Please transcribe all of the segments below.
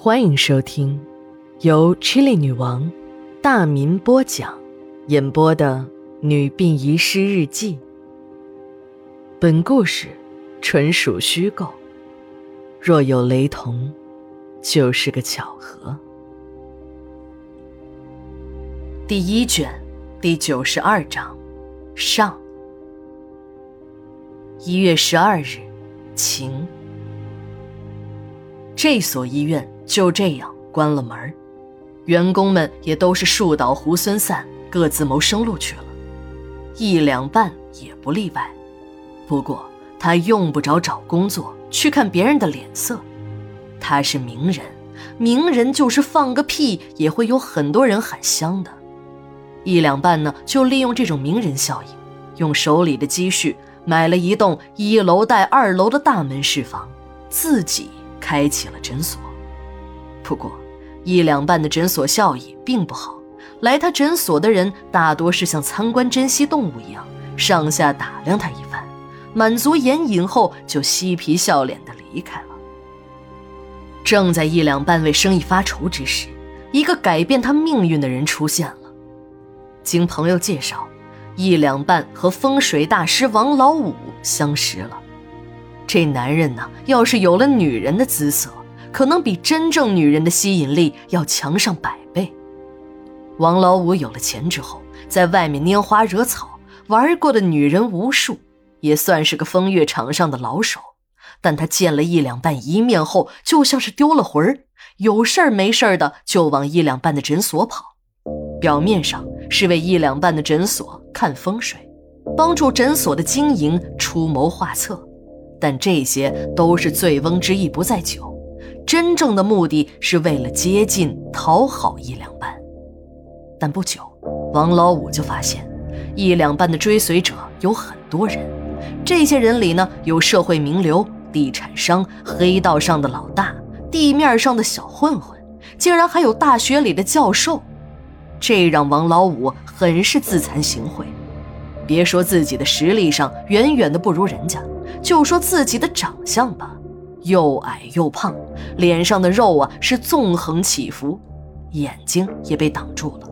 欢迎收听由 Chili 女王大民播讲、演播的《女病遗失日记》。本故事纯属虚构，若有雷同，就是个巧合。第一卷第九十二章上。一月十二日，晴。这所医院就这样关了门员工们也都是树倒猢狲散，各自谋生路去了。一两半也不例外。不过他用不着找工作去看别人的脸色，他是名人，名人就是放个屁也会有很多人喊香的。一两半呢，就利用这种名人效应，用手里的积蓄买了一栋一楼带二楼的大门市房，自己。开启了诊所，不过一两半的诊所效益并不好。来他诊所的人大多是像参观珍稀动物一样，上下打量他一番，满足眼瘾后就嬉皮笑脸的离开了。正在一两半为生意发愁之时，一个改变他命运的人出现了。经朋友介绍，一两半和风水大师王老五相识了。这男人呢，要是有了女人的姿色，可能比真正女人的吸引力要强上百倍。王老五有了钱之后，在外面拈花惹草，玩过的女人无数，也算是个风月场上的老手。但他见了一两半一面后，就像是丢了魂儿，有事儿没事儿的就往一两半的诊所跑。表面上是为一两半的诊所看风水，帮助诊所的经营出谋划策。但这些都是醉翁之意不在酒，真正的目的是为了接近、讨好一两半。但不久，王老五就发现，一两半的追随者有很多人，这些人里呢，有社会名流、地产商、黑道上的老大、地面上的小混混，竟然还有大学里的教授，这让王老五很是自惭形秽。别说自己的实力上远远的不如人家。就说自己的长相吧，又矮又胖，脸上的肉啊是纵横起伏，眼睛也被挡住了，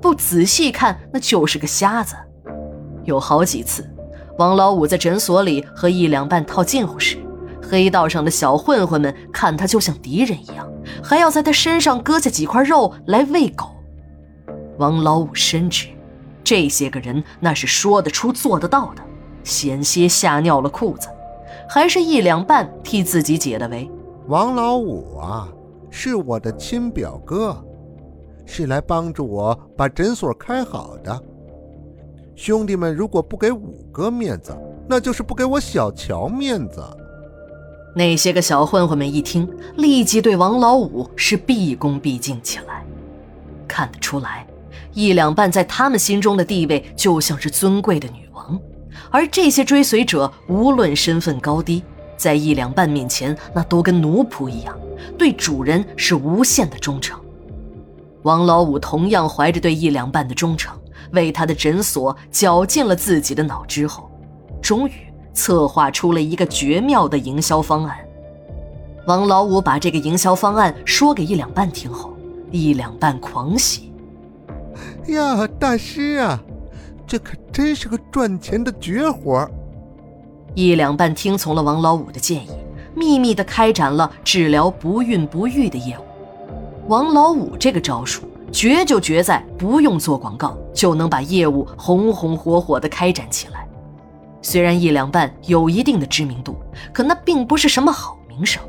不仔细看那就是个瞎子。有好几次，王老五在诊所里和一两半套近乎时，黑道上的小混混们看他就像敌人一样，还要在他身上割下几块肉来喂狗。王老五深知，这些个人那是说得出做得到的。险些吓尿了裤子，还是一两半替自己解的围。王老五啊，是我的亲表哥，是来帮助我把诊所开好的。兄弟们如果不给五哥面子，那就是不给我小乔面子。那些个小混混们一听，立即对王老五是毕恭毕敬起来。看得出来，一两半在他们心中的地位就像是尊贵的女王。而这些追随者无论身份高低，在一两半面前，那都跟奴仆一样，对主人是无限的忠诚。王老五同样怀着对一两半的忠诚，为他的诊所绞尽了自己的脑汁后，终于策划出了一个绝妙的营销方案。王老五把这个营销方案说给一两半听后，一两半狂喜：“ 呀，大师啊！”这可真是个赚钱的绝活一两半听从了王老五的建议，秘密的开展了治疗不孕不育的业务。王老五这个招数绝就绝在不用做广告就能把业务红红火火的开展起来。虽然一两半有一定的知名度，可那并不是什么好名声，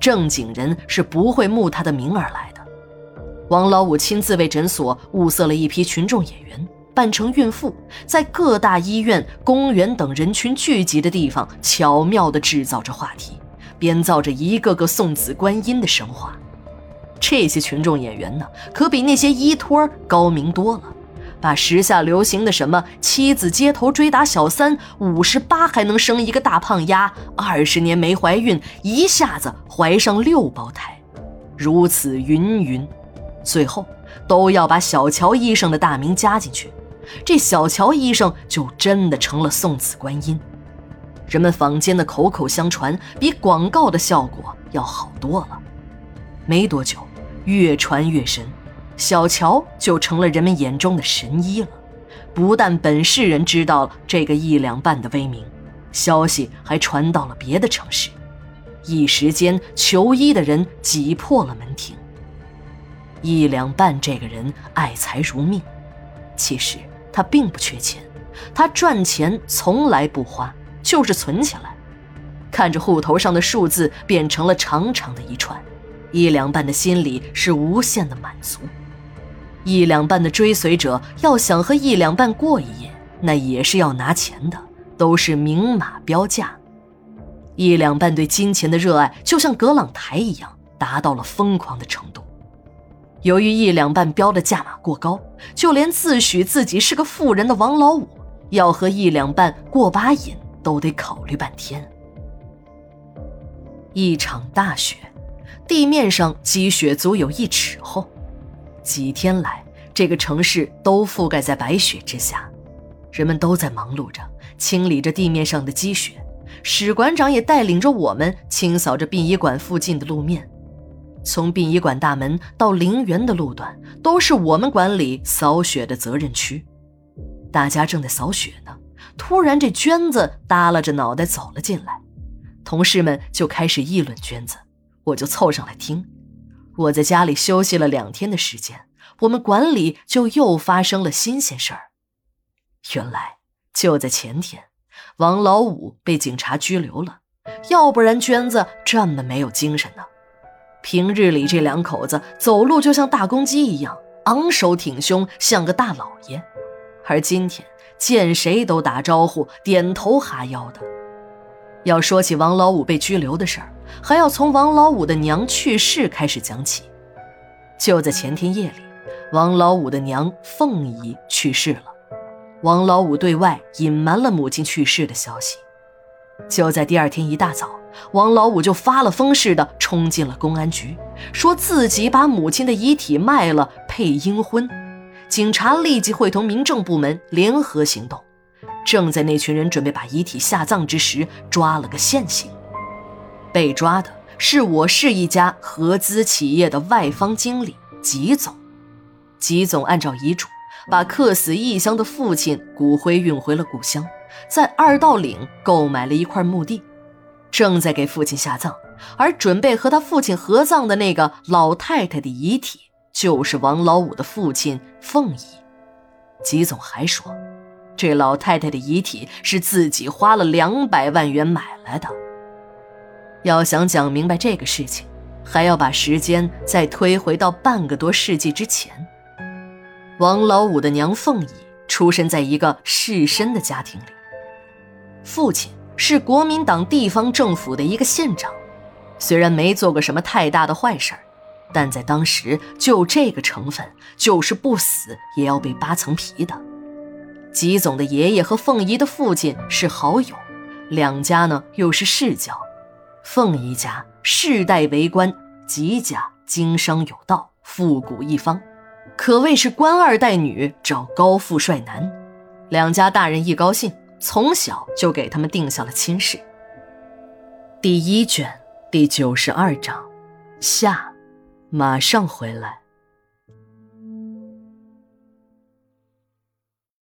正经人是不会慕他的名而来的。王老五亲自为诊所物色了一批群众演员。扮成孕妇，在各大医院、公园等人群聚集的地方，巧妙地制造着话题，编造着一个个送子观音的神话。这些群众演员呢，可比那些医托高明多了，把时下流行的什么妻子街头追打小三，五十八还能生一个大胖丫，二十年没怀孕，一下子怀上六胞胎，如此云云，最后都要把小乔医生的大名加进去。这小乔医生就真的成了送子观音，人们坊间的口口相传比广告的效果要好多了。没多久，越传越神，小乔就成了人们眼中的神医了。不但本市人知道了这个一两半的威名，消息还传到了别的城市，一时间求医的人挤破了门庭。一两半这个人爱财如命，其实他并不缺钱，他赚钱从来不花，就是存起来。看着户头上的数字变成了长长的一串，一两半的心里是无限的满足。一两半的追随者要想和一两半过一夜，那也是要拿钱的，都是明码标价。一两半对金钱的热爱就像葛朗台一样，达到了疯狂的程度。由于一两半标的价码过高，就连自诩自己是个富人的王老五，要和一两半过把瘾都得考虑半天。一场大雪，地面上积雪足有一尺厚。几天来，这个城市都覆盖在白雪之下，人们都在忙碌着清理着地面上的积雪。史馆长也带领着我们清扫着殡仪馆附近的路面。从殡仪馆大门到陵园的路段，都是我们管理扫雪的责任区。大家正在扫雪呢，突然这娟子耷拉着脑袋走了进来，同事们就开始议论娟子，我就凑上来听。我在家里休息了两天的时间，我们管理就又发生了新鲜事儿。原来就在前天，王老五被警察拘留了，要不然娟子这么没有精神呢？平日里这两口子走路就像大公鸡一样，昂首挺胸，像个大老爷，而今天见谁都打招呼、点头哈腰的。要说起王老五被拘留的事儿，还要从王老五的娘去世开始讲起。就在前天夜里，王老五的娘凤姨去世了，王老五对外隐瞒了母亲去世的消息。就在第二天一大早，王老五就发了疯似的冲进了公安局，说自己把母亲的遗体卖了配阴婚。警察立即会同民政部门联合行动。正在那群人准备把遗体下葬之时，抓了个现行。被抓的是我市一家合资企业的外方经理吉总。吉总按照遗嘱，把客死异乡的父亲骨灰运回了故乡，在二道岭购买了一块墓地，正在给父亲下葬。而准备和他父亲合葬的那个老太太的遗体，就是王老五的父亲凤姨。吉总还说。这老太太的遗体是自己花了两百万元买来的。要想讲明白这个事情，还要把时间再推回到半个多世纪之前。王老五的娘凤姨出生在一个士绅的家庭里，父亲是国民党地方政府的一个县长，虽然没做过什么太大的坏事儿，但在当时就这个成分，就是不死也要被扒层皮的。吉总的爷爷和凤仪的父亲是好友，两家呢又是世交。凤姨家世代为官，吉家经商有道，富古一方，可谓是官二代女找高富帅男。两家大人一高兴，从小就给他们定下了亲事。第一卷第九十二章，下，马上回来。